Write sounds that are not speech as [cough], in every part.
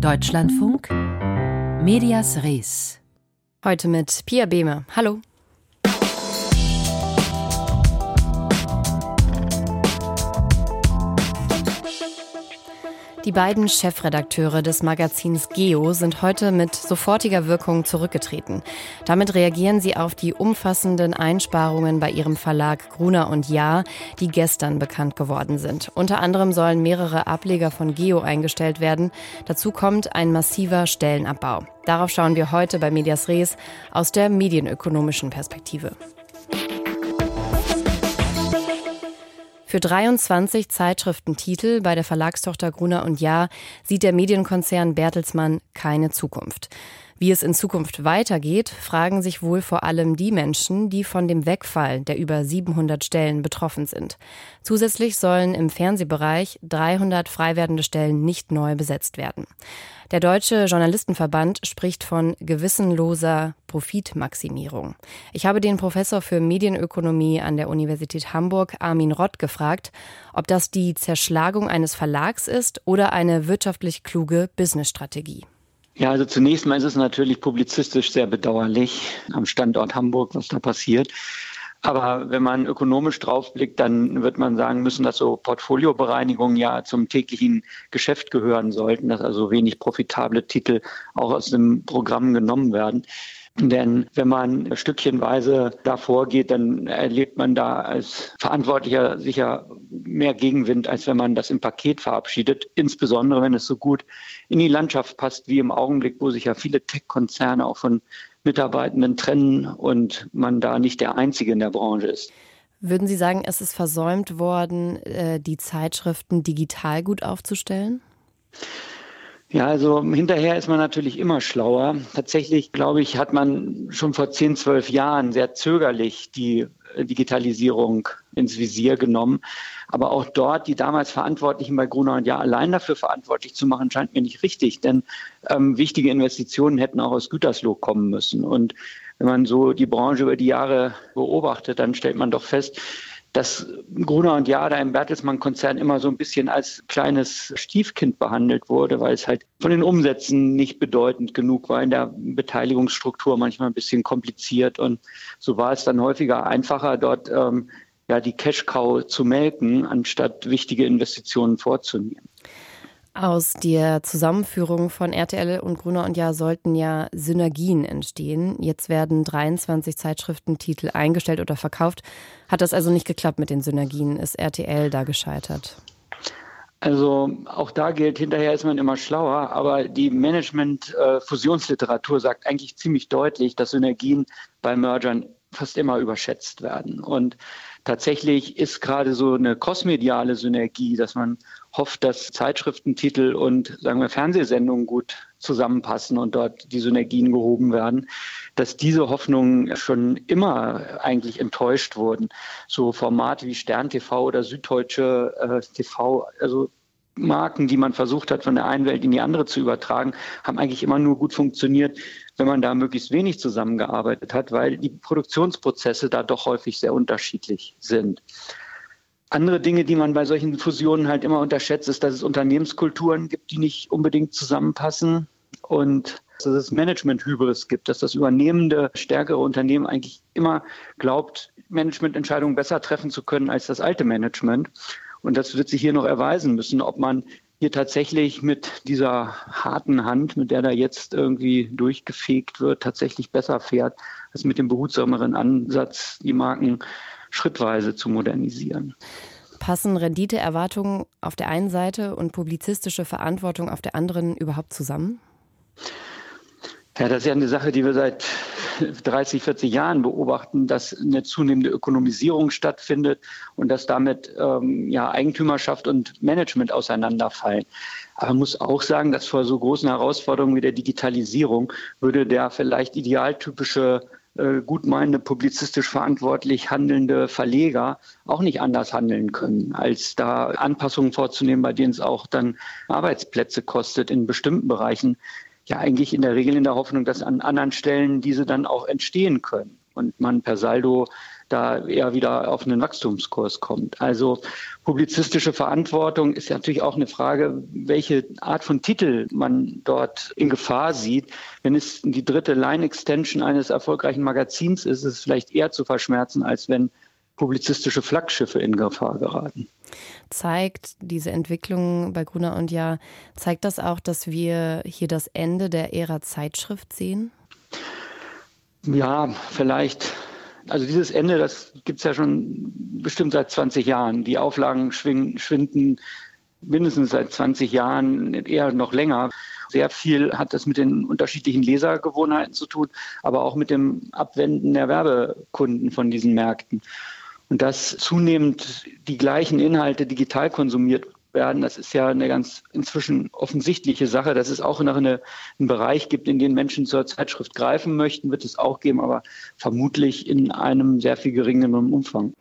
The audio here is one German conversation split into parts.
Deutschlandfunk Medias Res. Heute mit Pia Behme. Hallo. Die beiden Chefredakteure des Magazins Geo sind heute mit sofortiger Wirkung zurückgetreten. Damit reagieren sie auf die umfassenden Einsparungen bei ihrem Verlag Gruner und Jahr, die gestern bekannt geworden sind. Unter anderem sollen mehrere Ableger von Geo eingestellt werden. Dazu kommt ein massiver Stellenabbau. Darauf schauen wir heute bei Medias Res aus der medienökonomischen Perspektive. Für 23 Zeitschriftentitel bei der Verlagstochter Gruner und Jahr sieht der Medienkonzern Bertelsmann keine Zukunft. Wie es in Zukunft weitergeht, fragen sich wohl vor allem die Menschen, die von dem Wegfall der über 700 Stellen betroffen sind. Zusätzlich sollen im Fernsehbereich 300 frei werdende Stellen nicht neu besetzt werden. Der Deutsche Journalistenverband spricht von gewissenloser Profitmaximierung. Ich habe den Professor für Medienökonomie an der Universität Hamburg, Armin Rott, gefragt, ob das die Zerschlagung eines Verlags ist oder eine wirtschaftlich kluge Businessstrategie. Ja, also zunächst mal ist es natürlich publizistisch sehr bedauerlich am Standort Hamburg, was da passiert. Aber wenn man ökonomisch draufblickt, dann wird man sagen müssen, dass so Portfoliobereinigungen ja zum täglichen Geschäft gehören sollten, dass also wenig profitable Titel auch aus dem Programm genommen werden. Denn wenn man stückchenweise da vorgeht, dann erlebt man da als Verantwortlicher sicher mehr Gegenwind, als wenn man das im Paket verabschiedet. Insbesondere, wenn es so gut in die Landschaft passt, wie im Augenblick, wo sich ja viele Tech-Konzerne auch von Mitarbeitenden trennen und man da nicht der Einzige in der Branche ist. Würden Sie sagen, es ist versäumt worden, äh, die Zeitschriften digital gut aufzustellen? Ja, also hinterher ist man natürlich immer schlauer. Tatsächlich, glaube ich, hat man schon vor 10, 12 Jahren sehr zögerlich die äh, Digitalisierung ins Visier genommen. Aber auch dort die damals Verantwortlichen bei Gruner und Ja allein dafür verantwortlich zu machen, scheint mir nicht richtig. Denn ähm, wichtige Investitionen hätten auch aus Gütersloh kommen müssen. Und wenn man so die Branche über die Jahre beobachtet, dann stellt man doch fest, dass Gruner und Jahr im Bertelsmann-Konzern immer so ein bisschen als kleines Stiefkind behandelt wurde, weil es halt von den Umsätzen nicht bedeutend genug war, in der Beteiligungsstruktur manchmal ein bisschen kompliziert. Und so war es dann häufiger einfacher, dort ähm, ja, die Cash-Cow zu melken, anstatt wichtige Investitionen vorzunehmen. Aus der Zusammenführung von RTL und Gruner und Jahr sollten ja Synergien entstehen. Jetzt werden 23 Zeitschriftentitel eingestellt oder verkauft. Hat das also nicht geklappt mit den Synergien? Ist RTL da gescheitert? Also auch da gilt, hinterher ist man immer schlauer, aber die Management-Fusionsliteratur sagt eigentlich ziemlich deutlich, dass Synergien bei Mergern fast immer überschätzt werden. Und tatsächlich ist gerade so eine kosmediale Synergie, dass man hofft, dass Zeitschriftentitel und sagen wir Fernsehsendungen gut zusammenpassen und dort die Synergien gehoben werden, dass diese Hoffnungen schon immer eigentlich enttäuscht wurden. So Formate wie Stern TV oder Süddeutsche äh, TV, also Marken, die man versucht hat, von der einen Welt in die andere zu übertragen, haben eigentlich immer nur gut funktioniert, wenn man da möglichst wenig zusammengearbeitet hat, weil die Produktionsprozesse da doch häufig sehr unterschiedlich sind. Andere Dinge, die man bei solchen Fusionen halt immer unterschätzt, ist, dass es Unternehmenskulturen gibt, die nicht unbedingt zusammenpassen und dass es Management-Hybris gibt, dass das übernehmende, stärkere Unternehmen eigentlich immer glaubt, Managemententscheidungen besser treffen zu können als das alte Management. Und das wird sich hier noch erweisen müssen, ob man hier tatsächlich mit dieser harten Hand, mit der da jetzt irgendwie durchgefegt wird, tatsächlich besser fährt, als mit dem behutsameren Ansatz, die Marken schrittweise zu modernisieren. Passen Renditeerwartungen auf der einen Seite und publizistische Verantwortung auf der anderen überhaupt zusammen? Ja, das ist ja eine Sache, die wir seit 30, 40 Jahren beobachten, dass eine zunehmende Ökonomisierung stattfindet und dass damit ähm, ja, Eigentümerschaft und Management auseinanderfallen. Aber man muss auch sagen, dass vor so großen Herausforderungen wie der Digitalisierung würde der vielleicht idealtypische gutmeinende, publizistisch verantwortlich handelnde Verleger auch nicht anders handeln können, als da Anpassungen vorzunehmen, bei denen es auch dann Arbeitsplätze kostet in bestimmten Bereichen. Ja eigentlich in der Regel in der Hoffnung, dass an anderen Stellen diese dann auch entstehen können. Und man per Saldo da eher wieder auf einen Wachstumskurs kommt. Also publizistische Verantwortung ist ja natürlich auch eine Frage, welche Art von Titel man dort in Gefahr sieht. Wenn es die dritte Line-Extension eines erfolgreichen Magazins ist, ist es vielleicht eher zu verschmerzen, als wenn publizistische Flaggschiffe in Gefahr geraten. Zeigt diese Entwicklung bei Gruner und Ja, zeigt das auch, dass wir hier das Ende der Ära Zeitschrift sehen? Ja, vielleicht. Also dieses Ende, das gibt es ja schon bestimmt seit 20 Jahren. Die Auflagen schwinden mindestens seit 20 Jahren, eher noch länger. Sehr viel hat das mit den unterschiedlichen Lesergewohnheiten zu tun, aber auch mit dem Abwenden der Werbekunden von diesen Märkten. Und dass zunehmend die gleichen Inhalte digital konsumiert werden, das ist ja eine ganz inzwischen offensichtliche Sache. Dass es auch noch eine, einen Bereich gibt, in den Menschen zur Zeitschrift greifen möchten, wird es auch geben, aber vermutlich in einem sehr viel geringeren Umfang.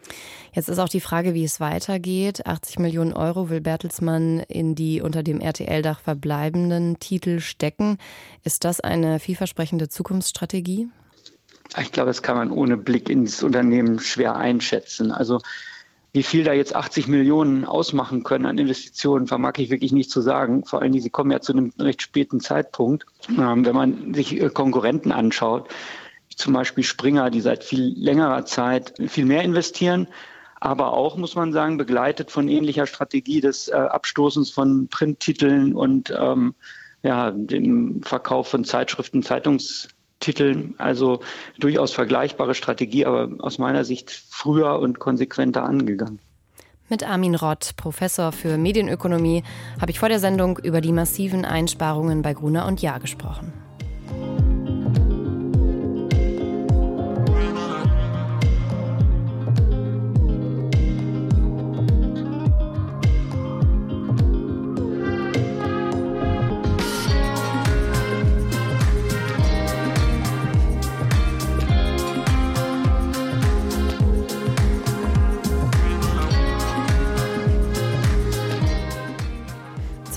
Jetzt ist auch die Frage, wie es weitergeht. 80 Millionen Euro will Bertelsmann in die unter dem RTL-Dach verbleibenden Titel stecken. Ist das eine vielversprechende Zukunftsstrategie? Ich glaube, das kann man ohne Blick ins Unternehmen schwer einschätzen. Also wie viel da jetzt 80 Millionen ausmachen können an Investitionen, vermag ich wirklich nicht zu sagen. Vor Dingen, sie kommen ja zu einem recht späten Zeitpunkt. Ähm, wenn man sich äh, Konkurrenten anschaut, zum Beispiel Springer, die seit viel längerer Zeit viel mehr investieren, aber auch, muss man sagen, begleitet von ähnlicher Strategie des äh, Abstoßens von Printtiteln und ähm, ja, dem Verkauf von Zeitschriften, Zeitungs Titeln. Also durchaus vergleichbare Strategie, aber aus meiner Sicht früher und konsequenter angegangen. Mit Armin Rott, Professor für Medienökonomie, habe ich vor der Sendung über die massiven Einsparungen bei Gruner und Jahr gesprochen.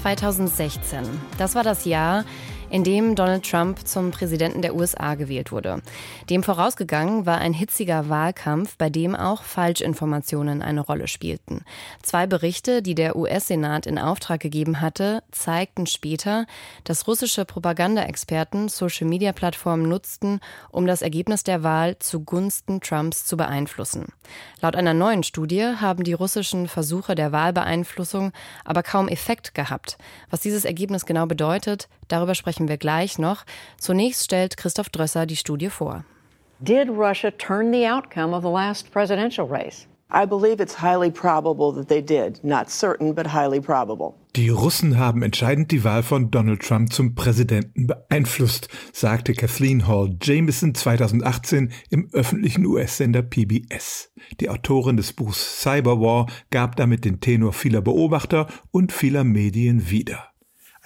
2016. Das war das Jahr, in dem Donald Trump zum Präsidenten der USA gewählt wurde. Dem vorausgegangen war ein hitziger Wahlkampf, bei dem auch Falschinformationen eine Rolle spielten. Zwei Berichte, die der US-Senat in Auftrag gegeben hatte, zeigten später, dass russische Propagandaexperten Social-Media-Plattformen nutzten, um das Ergebnis der Wahl zugunsten Trumps zu beeinflussen. Laut einer neuen Studie haben die russischen Versuche der Wahlbeeinflussung aber kaum Effekt gehabt. Was dieses Ergebnis genau bedeutet, darüber sprechen sprechen wir gleich noch. Zunächst stellt Christoph Drösser die Studie vor. Did Russia turn the outcome of the last presidential race? I believe it's highly probable that they did. Not certain, but highly probable. Die Russen haben entscheidend die Wahl von Donald Trump zum Präsidenten beeinflusst, sagte Kathleen Hall Jameson 2018 im öffentlichen US-Sender PBS. Die Autorin des Buchs Cyberwar gab damit den Tenor vieler Beobachter und vieler Medien wieder.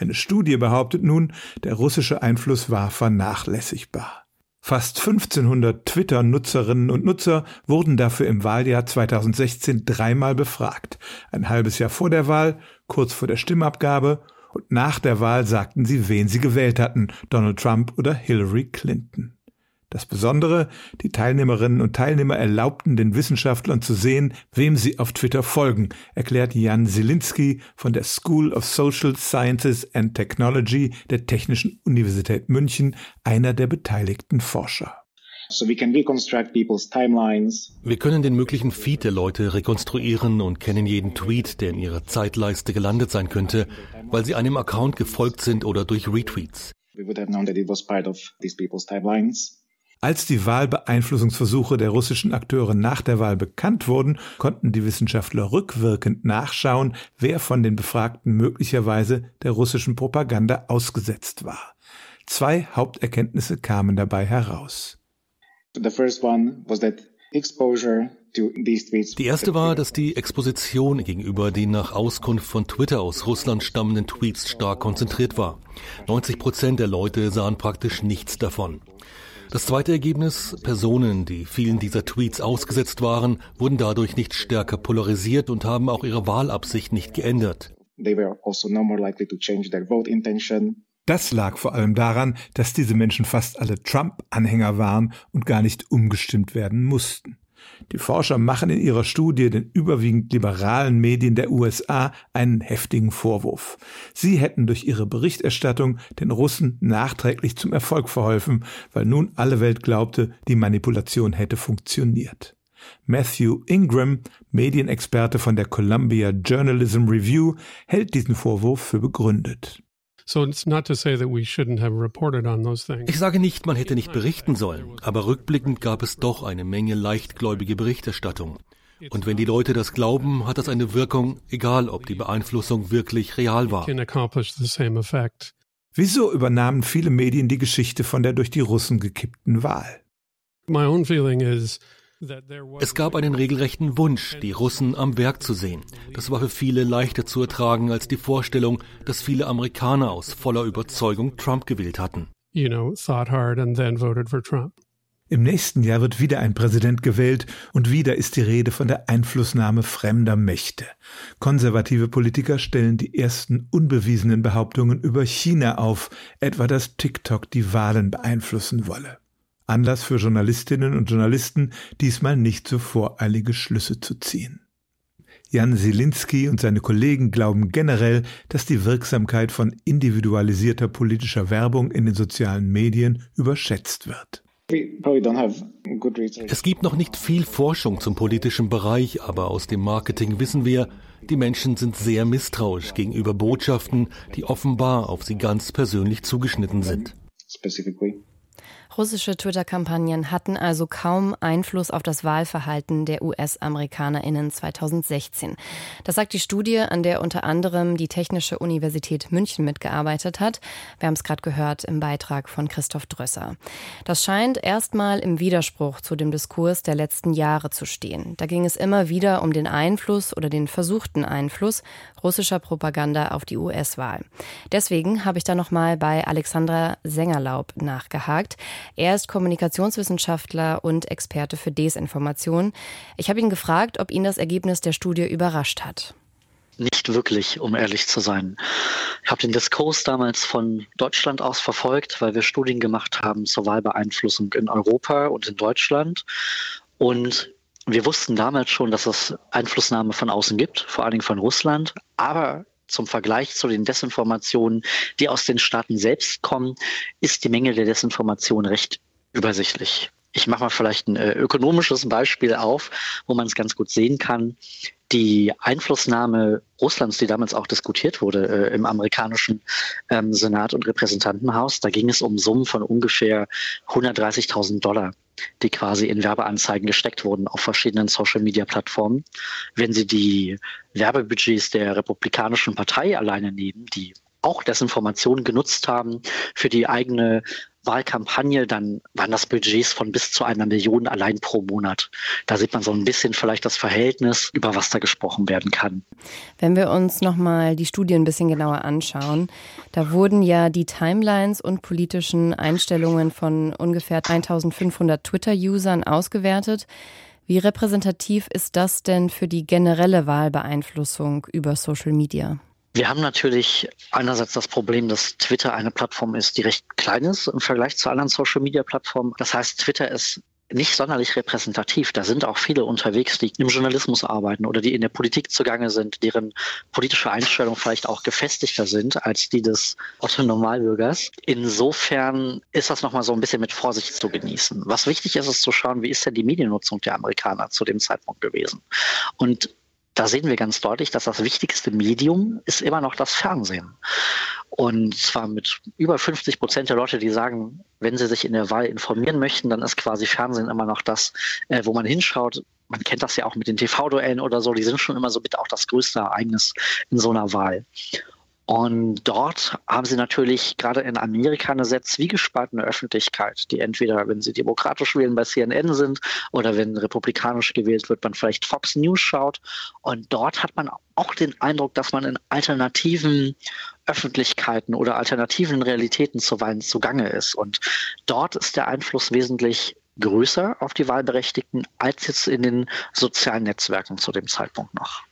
Eine Studie behauptet nun, der russische Einfluss war vernachlässigbar. Fast 1500 Twitter-Nutzerinnen und Nutzer wurden dafür im Wahljahr 2016 dreimal befragt. Ein halbes Jahr vor der Wahl, kurz vor der Stimmabgabe und nach der Wahl sagten sie, wen sie gewählt hatten, Donald Trump oder Hillary Clinton. Das Besondere, die Teilnehmerinnen und Teilnehmer erlaubten den Wissenschaftlern zu sehen, wem sie auf Twitter folgen, erklärt Jan Zielinski von der School of Social Sciences and Technology der Technischen Universität München, einer der beteiligten Forscher. Wir können den möglichen Feed der Leute rekonstruieren und kennen jeden Tweet, der in ihrer Zeitleiste gelandet sein könnte, weil sie einem Account gefolgt sind oder durch Retweets. We would have known that it was part of these people's timelines. Als die Wahlbeeinflussungsversuche der russischen Akteure nach der Wahl bekannt wurden, konnten die Wissenschaftler rückwirkend nachschauen, wer von den Befragten möglicherweise der russischen Propaganda ausgesetzt war. Zwei Haupterkenntnisse kamen dabei heraus. Die erste war, dass die Exposition gegenüber den nach Auskunft von Twitter aus Russland stammenden Tweets stark konzentriert war. 90 Prozent der Leute sahen praktisch nichts davon. Das zweite Ergebnis, Personen, die vielen dieser Tweets ausgesetzt waren, wurden dadurch nicht stärker polarisiert und haben auch ihre Wahlabsicht nicht geändert. Also das lag vor allem daran, dass diese Menschen fast alle Trump-Anhänger waren und gar nicht umgestimmt werden mussten. Die Forscher machen in ihrer Studie den überwiegend liberalen Medien der USA einen heftigen Vorwurf. Sie hätten durch ihre Berichterstattung den Russen nachträglich zum Erfolg verholfen, weil nun alle Welt glaubte, die Manipulation hätte funktioniert. Matthew Ingram, Medienexperte von der Columbia Journalism Review, hält diesen Vorwurf für begründet. Ich sage nicht, man hätte nicht berichten sollen, aber rückblickend gab es doch eine Menge leichtgläubige Berichterstattung. Und wenn die Leute das glauben, hat das eine Wirkung, egal ob die Beeinflussung wirklich real war. Wieso übernahmen viele Medien die Geschichte von der durch die Russen gekippten Wahl? My own feeling is es gab einen regelrechten Wunsch, die Russen am Werk zu sehen. Das war für viele leichter zu ertragen als die Vorstellung, dass viele Amerikaner aus voller Überzeugung Trump gewählt hatten. Im nächsten Jahr wird wieder ein Präsident gewählt und wieder ist die Rede von der Einflussnahme fremder Mächte. Konservative Politiker stellen die ersten unbewiesenen Behauptungen über China auf, etwa dass TikTok die Wahlen beeinflussen wolle. Anlass für Journalistinnen und Journalisten, diesmal nicht so voreilige Schlüsse zu ziehen. Jan Silinski und seine Kollegen glauben generell, dass die Wirksamkeit von individualisierter politischer Werbung in den sozialen Medien überschätzt wird. Es gibt noch nicht viel Forschung zum politischen Bereich, aber aus dem Marketing wissen wir, die Menschen sind sehr misstrauisch gegenüber Botschaften, die offenbar auf sie ganz persönlich zugeschnitten sind. Russische Twitter-Kampagnen hatten also kaum Einfluss auf das Wahlverhalten der US-AmerikanerInnen 2016. Das sagt die Studie, an der unter anderem die Technische Universität München mitgearbeitet hat. Wir haben es gerade gehört im Beitrag von Christoph Drösser. Das scheint erstmal im Widerspruch zu dem Diskurs der letzten Jahre zu stehen. Da ging es immer wieder um den Einfluss oder den versuchten Einfluss russischer Propaganda auf die US-Wahl. Deswegen habe ich da nochmal bei Alexandra Sengerlaub nachgehakt. Er ist Kommunikationswissenschaftler und Experte für Desinformation. Ich habe ihn gefragt, ob ihn das Ergebnis der Studie überrascht hat. Nicht wirklich, um ehrlich zu sein. Ich habe den Diskurs damals von Deutschland aus verfolgt, weil wir Studien gemacht haben zur Wahlbeeinflussung in Europa und in Deutschland. Und wir wussten damals schon, dass es Einflussnahme von außen gibt, vor allen Dingen von Russland. Aber zum Vergleich zu den Desinformationen, die aus den Staaten selbst kommen, ist die Menge der Desinformation recht übersichtlich. Ich mache mal vielleicht ein äh, ökonomisches Beispiel auf, wo man es ganz gut sehen kann. Die Einflussnahme Russlands, die damals auch diskutiert wurde äh, im amerikanischen ähm, Senat und Repräsentantenhaus, da ging es um Summen von ungefähr 130.000 Dollar die quasi in Werbeanzeigen gesteckt wurden auf verschiedenen Social-Media-Plattformen. Wenn Sie die Werbebudgets der Republikanischen Partei alleine nehmen, die auch Desinformationen genutzt haben für die eigene Wahlkampagne, dann waren das Budgets von bis zu einer Million allein pro Monat. Da sieht man so ein bisschen vielleicht das Verhältnis, über was da gesprochen werden kann. Wenn wir uns nochmal die Studie ein bisschen genauer anschauen, da wurden ja die Timelines und politischen Einstellungen von ungefähr 1500 Twitter-Usern ausgewertet. Wie repräsentativ ist das denn für die generelle Wahlbeeinflussung über Social Media? Wir haben natürlich einerseits das Problem, dass Twitter eine Plattform ist, die recht klein ist im Vergleich zu anderen Social-Media-Plattformen. Das heißt, Twitter ist nicht sonderlich repräsentativ. Da sind auch viele unterwegs, die im Journalismus arbeiten oder die in der Politik zugange sind, deren politische Einstellungen vielleicht auch gefestigter sind als die des Otto Normalbürgers. Insofern ist das nochmal so ein bisschen mit Vorsicht zu genießen. Was wichtig ist, ist zu schauen, wie ist denn die Mediennutzung der Amerikaner zu dem Zeitpunkt gewesen. Und da sehen wir ganz deutlich, dass das wichtigste Medium ist immer noch das Fernsehen. Und zwar mit über 50 Prozent der Leute, die sagen, wenn sie sich in der Wahl informieren möchten, dann ist quasi Fernsehen immer noch das, äh, wo man hinschaut. Man kennt das ja auch mit den TV-Duellen oder so, die sind schon immer so mit auch das größte Ereignis in so einer Wahl. Und dort haben sie natürlich gerade in Amerika eine sehr zwiegespaltene Öffentlichkeit, die entweder, wenn sie demokratisch wählen, bei CNN sind oder wenn republikanisch gewählt wird, man vielleicht Fox News schaut. Und dort hat man auch den Eindruck, dass man in alternativen Öffentlichkeiten oder alternativen Realitäten zuweilen zugange ist. Und dort ist der Einfluss wesentlich größer auf die Wahlberechtigten als jetzt in den sozialen Netzwerken zu dem Zeitpunkt noch.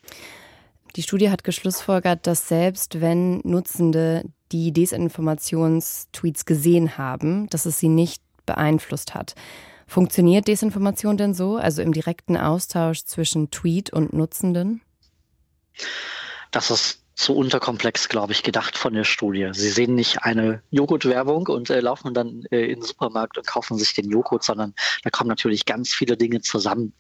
Die Studie hat geschlussfolgert, dass selbst wenn Nutzende die Desinformationstweets gesehen haben, dass es sie nicht beeinflusst hat. Funktioniert Desinformation denn so, also im direkten Austausch zwischen Tweet und Nutzenden? Das ist zu unterkomplex, glaube ich, gedacht von der Studie. Sie sehen nicht eine Joghurtwerbung und äh, laufen dann äh, in den Supermarkt und kaufen sich den Joghurt, sondern da kommen natürlich ganz viele Dinge zusammen.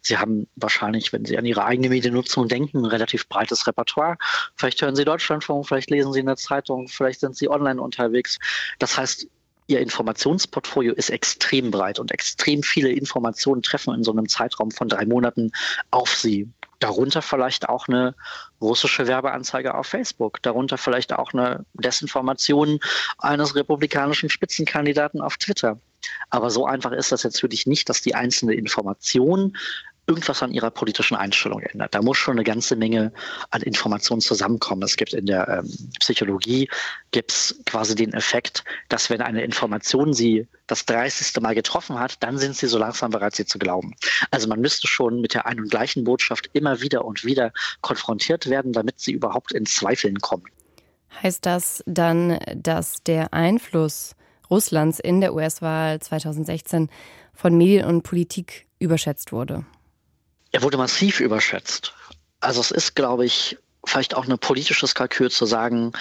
Sie haben wahrscheinlich, wenn Sie an Ihre eigene Mediennutzung denken, ein relativ breites Repertoire. Vielleicht hören Sie Deutschlandfunk, vielleicht lesen Sie in der Zeitung, vielleicht sind Sie online unterwegs. Das heißt, Ihr Informationsportfolio ist extrem breit und extrem viele Informationen treffen in so einem Zeitraum von drei Monaten auf Sie. Darunter vielleicht auch eine russische Werbeanzeige auf Facebook, darunter vielleicht auch eine Desinformation eines republikanischen Spitzenkandidaten auf Twitter. Aber so einfach ist das jetzt wirklich nicht, dass die einzelne Information irgendwas an ihrer politischen Einstellung ändert. Da muss schon eine ganze Menge an Informationen zusammenkommen. Es gibt in der ähm, Psychologie gibt's quasi den Effekt, dass wenn eine Information sie das 30. Mal getroffen hat, dann sind sie so langsam bereit, sie zu glauben. Also man müsste schon mit der einen und gleichen Botschaft immer wieder und wieder konfrontiert werden, damit sie überhaupt in Zweifeln kommen. Heißt das dann, dass der Einfluss Russlands in der US-Wahl 2016 von Medien und Politik überschätzt wurde? Er wurde massiv überschätzt. Also es ist, glaube ich, vielleicht auch ein politisches Kalkül zu sagen,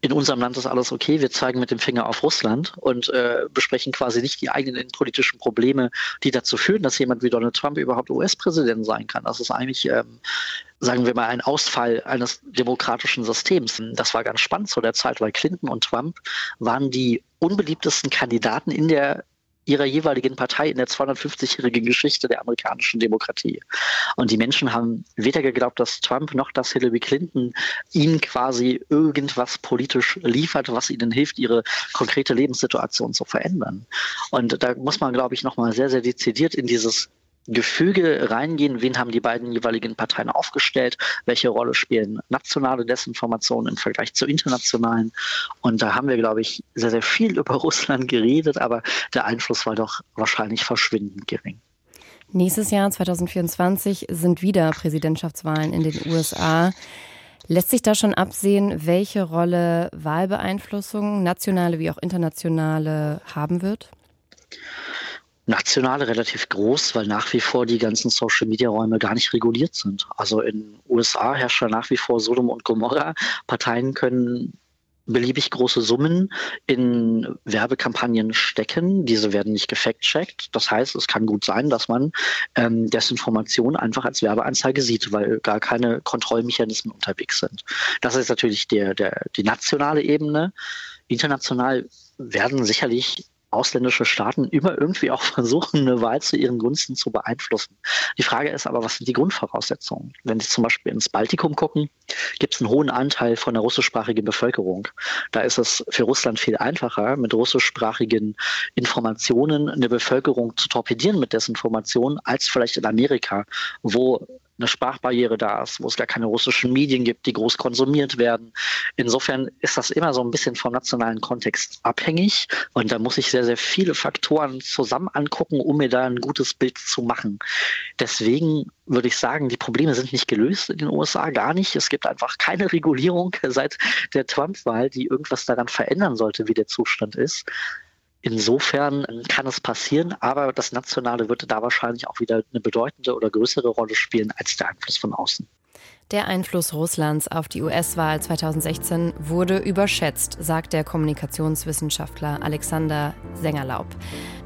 in unserem Land ist alles okay, wir zeigen mit dem Finger auf Russland und äh, besprechen quasi nicht die eigenen politischen Probleme, die dazu führen, dass jemand wie Donald Trump überhaupt US-Präsident sein kann. Das ist eigentlich, ähm, sagen wir mal, ein Ausfall eines demokratischen Systems. Das war ganz spannend zu der Zeit, weil Clinton und Trump waren die unbeliebtesten Kandidaten in der ihrer jeweiligen Partei in der 250-jährigen Geschichte der amerikanischen Demokratie. Und die Menschen haben weder geglaubt, dass Trump noch dass Hillary Clinton ihnen quasi irgendwas politisch liefert, was ihnen hilft, ihre konkrete Lebenssituation zu verändern. Und da muss man, glaube ich, nochmal sehr, sehr dezidiert in dieses Gefüge reingehen, wen haben die beiden jeweiligen Parteien aufgestellt, welche Rolle spielen nationale Desinformationen im Vergleich zu internationalen. Und da haben wir, glaube ich, sehr, sehr viel [laughs] über Russland geredet, aber der Einfluss war doch wahrscheinlich verschwindend gering. Nächstes Jahr, 2024, sind wieder Präsidentschaftswahlen in den USA. Lässt sich da schon absehen, welche Rolle Wahlbeeinflussung, nationale wie auch internationale, haben wird? Nationale relativ groß, weil nach wie vor die ganzen Social-Media-Räume gar nicht reguliert sind. Also in USA herrscht nach wie vor Sodom und Gomorra. Parteien können beliebig große Summen in Werbekampagnen stecken. Diese werden nicht gefact-checkt. Das heißt, es kann gut sein, dass man ähm, Desinformation einfach als Werbeanzeige sieht, weil gar keine Kontrollmechanismen unterwegs sind. Das ist natürlich der, der, die nationale Ebene. International werden sicherlich ausländische Staaten immer irgendwie auch [laughs] versuchen, eine Wahl zu ihren Gunsten zu beeinflussen. Die Frage ist aber, was sind die Grundvoraussetzungen? Wenn Sie zum Beispiel ins Baltikum gucken, gibt es einen hohen Anteil von der russischsprachigen Bevölkerung. Da ist es für Russland viel einfacher, mit russischsprachigen Informationen eine Bevölkerung zu torpedieren mit Desinformationen, als vielleicht in Amerika, wo eine Sprachbarriere da ist, wo es gar keine russischen Medien gibt, die groß konsumiert werden. Insofern ist das immer so ein bisschen vom nationalen Kontext abhängig und da muss ich sehr, sehr viele Faktoren zusammen angucken, um mir da ein gutes Bild zu machen. Deswegen würde ich sagen, die Probleme sind nicht gelöst in den USA, gar nicht. Es gibt einfach keine Regulierung [laughs] seit der Trump-Wahl, die irgendwas daran verändern sollte, wie der Zustand ist. Insofern kann es passieren, aber das Nationale wird da wahrscheinlich auch wieder eine bedeutende oder größere Rolle spielen als der Einfluss von außen. Der Einfluss Russlands auf die US-Wahl 2016 wurde überschätzt, sagt der Kommunikationswissenschaftler Alexander Sengerlaub.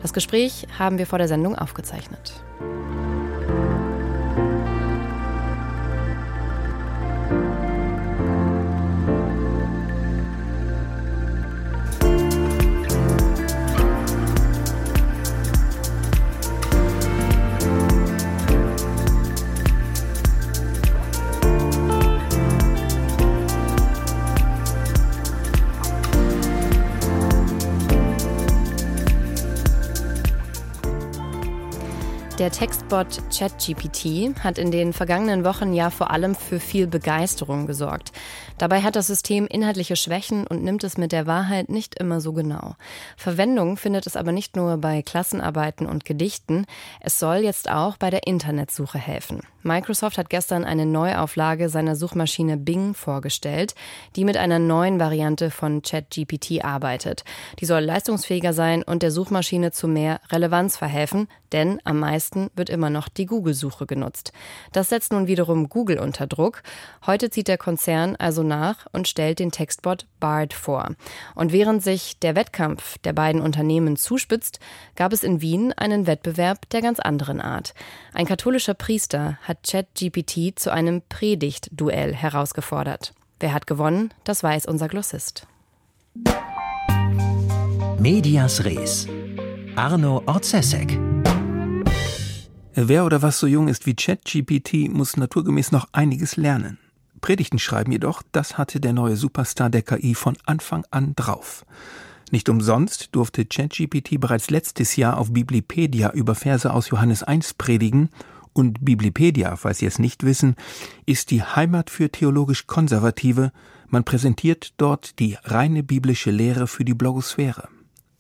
Das Gespräch haben wir vor der Sendung aufgezeichnet. Der Textbot ChatGPT hat in den vergangenen Wochen ja vor allem für viel Begeisterung gesorgt. Dabei hat das System inhaltliche Schwächen und nimmt es mit der Wahrheit nicht immer so genau. Verwendung findet es aber nicht nur bei Klassenarbeiten und Gedichten, es soll jetzt auch bei der Internetsuche helfen. Microsoft hat gestern eine Neuauflage seiner Suchmaschine Bing vorgestellt, die mit einer neuen Variante von ChatGPT arbeitet. Die soll leistungsfähiger sein und der Suchmaschine zu mehr Relevanz verhelfen, denn am meisten wird immer noch die Google-Suche genutzt. Das setzt nun wiederum Google unter Druck. Heute zieht der Konzern also nach und stellt den Textbot Bard vor. Und während sich der Wettkampf der beiden Unternehmen zuspitzt, gab es in Wien einen Wettbewerb der ganz anderen Art. Ein katholischer Priester hat ChatGPT zu einem Predigtduell herausgefordert. Wer hat gewonnen, das weiß unser Glossist. Medias Res. Arno Orzesek. Wer oder was so jung ist wie ChatGPT, muss naturgemäß noch einiges lernen. Predigten schreiben jedoch, das hatte der neue Superstar der KI von Anfang an drauf. Nicht umsonst durfte ChatGPT bereits letztes Jahr auf Biblipedia über Verse aus Johannes 1 predigen und Biblipedia, falls Sie es nicht wissen, ist die Heimat für theologisch Konservative. Man präsentiert dort die reine biblische Lehre für die Blogosphäre.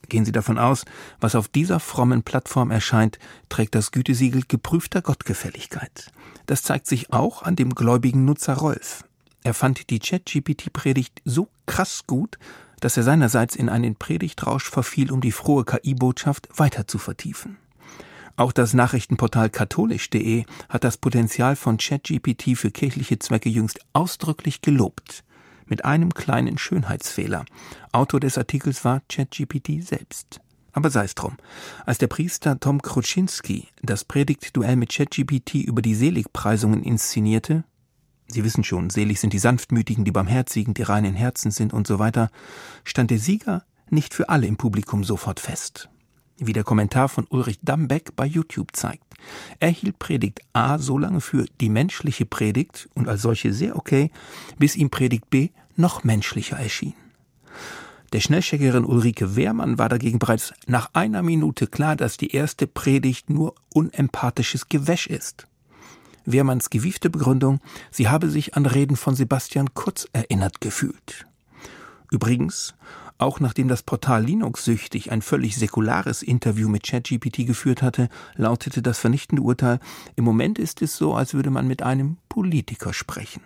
Gehen Sie davon aus, was auf dieser frommen Plattform erscheint, trägt das Gütesiegel geprüfter Gottgefälligkeit. Das zeigt sich auch an dem gläubigen Nutzer Rolf. Er fand die ChatGPT-Predigt so krass gut, dass er seinerseits in einen Predigtrausch verfiel, um die frohe KI-Botschaft weiter zu vertiefen. Auch das Nachrichtenportal katholisch.de hat das Potenzial von ChatGPT für kirchliche Zwecke jüngst ausdrücklich gelobt mit einem kleinen Schönheitsfehler. Autor des Artikels war ChatGPT selbst. Aber sei es drum. Als der Priester Tom Kruczynski das Predigtduell mit ChatGPT über die Seligpreisungen inszenierte, Sie wissen schon, selig sind die Sanftmütigen, die Barmherzigen, die reinen Herzen sind und so weiter, stand der Sieger nicht für alle im Publikum sofort fest wie der Kommentar von Ulrich Dambeck bei YouTube zeigt. Er hielt Predigt A so lange für die menschliche Predigt und als solche sehr okay, bis ihm Predigt B noch menschlicher erschien. Der Schnellcheckerin Ulrike Wehrmann war dagegen bereits nach einer Minute klar, dass die erste Predigt nur unempathisches Gewäsch ist. Wehrmanns gewiefte Begründung, sie habe sich an Reden von Sebastian Kurz erinnert gefühlt. Übrigens, auch nachdem das Portal Linux süchtig ein völlig säkulares Interview mit ChatGPT geführt hatte, lautete das vernichtende Urteil, im Moment ist es so, als würde man mit einem Politiker sprechen.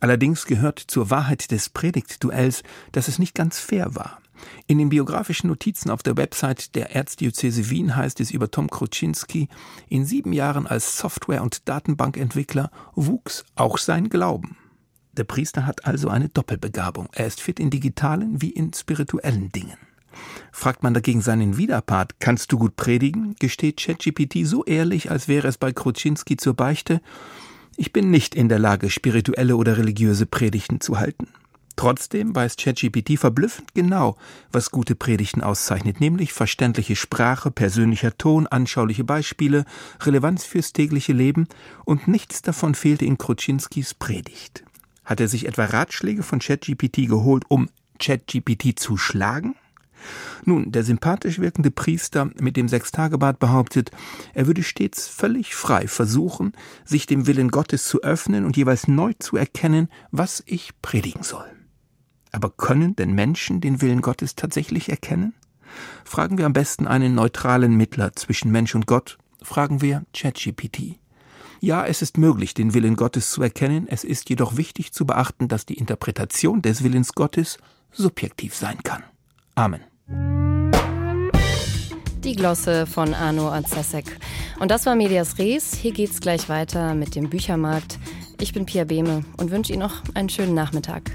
Allerdings gehört zur Wahrheit des Predigtduells, dass es nicht ganz fair war. In den biografischen Notizen auf der Website der Erzdiözese Wien heißt es über Tom Kruczynski, in sieben Jahren als Software- und Datenbankentwickler wuchs auch sein Glauben. Der Priester hat also eine Doppelbegabung. Er ist fit in digitalen wie in spirituellen Dingen. Fragt man dagegen seinen Widerpart, kannst du gut predigen, gesteht ChatGPT so ehrlich, als wäre es bei Kruczynski zur Beichte, ich bin nicht in der Lage, spirituelle oder religiöse Predigten zu halten. Trotzdem weiß ChatGPT verblüffend genau, was gute Predigten auszeichnet, nämlich verständliche Sprache, persönlicher Ton, anschauliche Beispiele, Relevanz fürs tägliche Leben und nichts davon fehlte in Kruczynskis Predigt. Hat er sich etwa Ratschläge von ChatGPT geholt, um ChatGPT zu schlagen? Nun, der sympathisch wirkende Priester mit dem Sechstagebart behauptet, er würde stets völlig frei versuchen, sich dem Willen Gottes zu öffnen und jeweils neu zu erkennen, was ich predigen soll. Aber können denn Menschen den Willen Gottes tatsächlich erkennen? Fragen wir am besten einen neutralen Mittler zwischen Mensch und Gott, fragen wir ChatGPT. Ja, es ist möglich, den Willen Gottes zu erkennen, es ist jedoch wichtig zu beachten, dass die Interpretation des Willens Gottes subjektiv sein kann. Amen. Die Glosse von Arno Azesek. Und das war Medias Res. Hier geht's gleich weiter mit dem Büchermarkt. Ich bin Pia Behme und wünsche Ihnen noch einen schönen Nachmittag.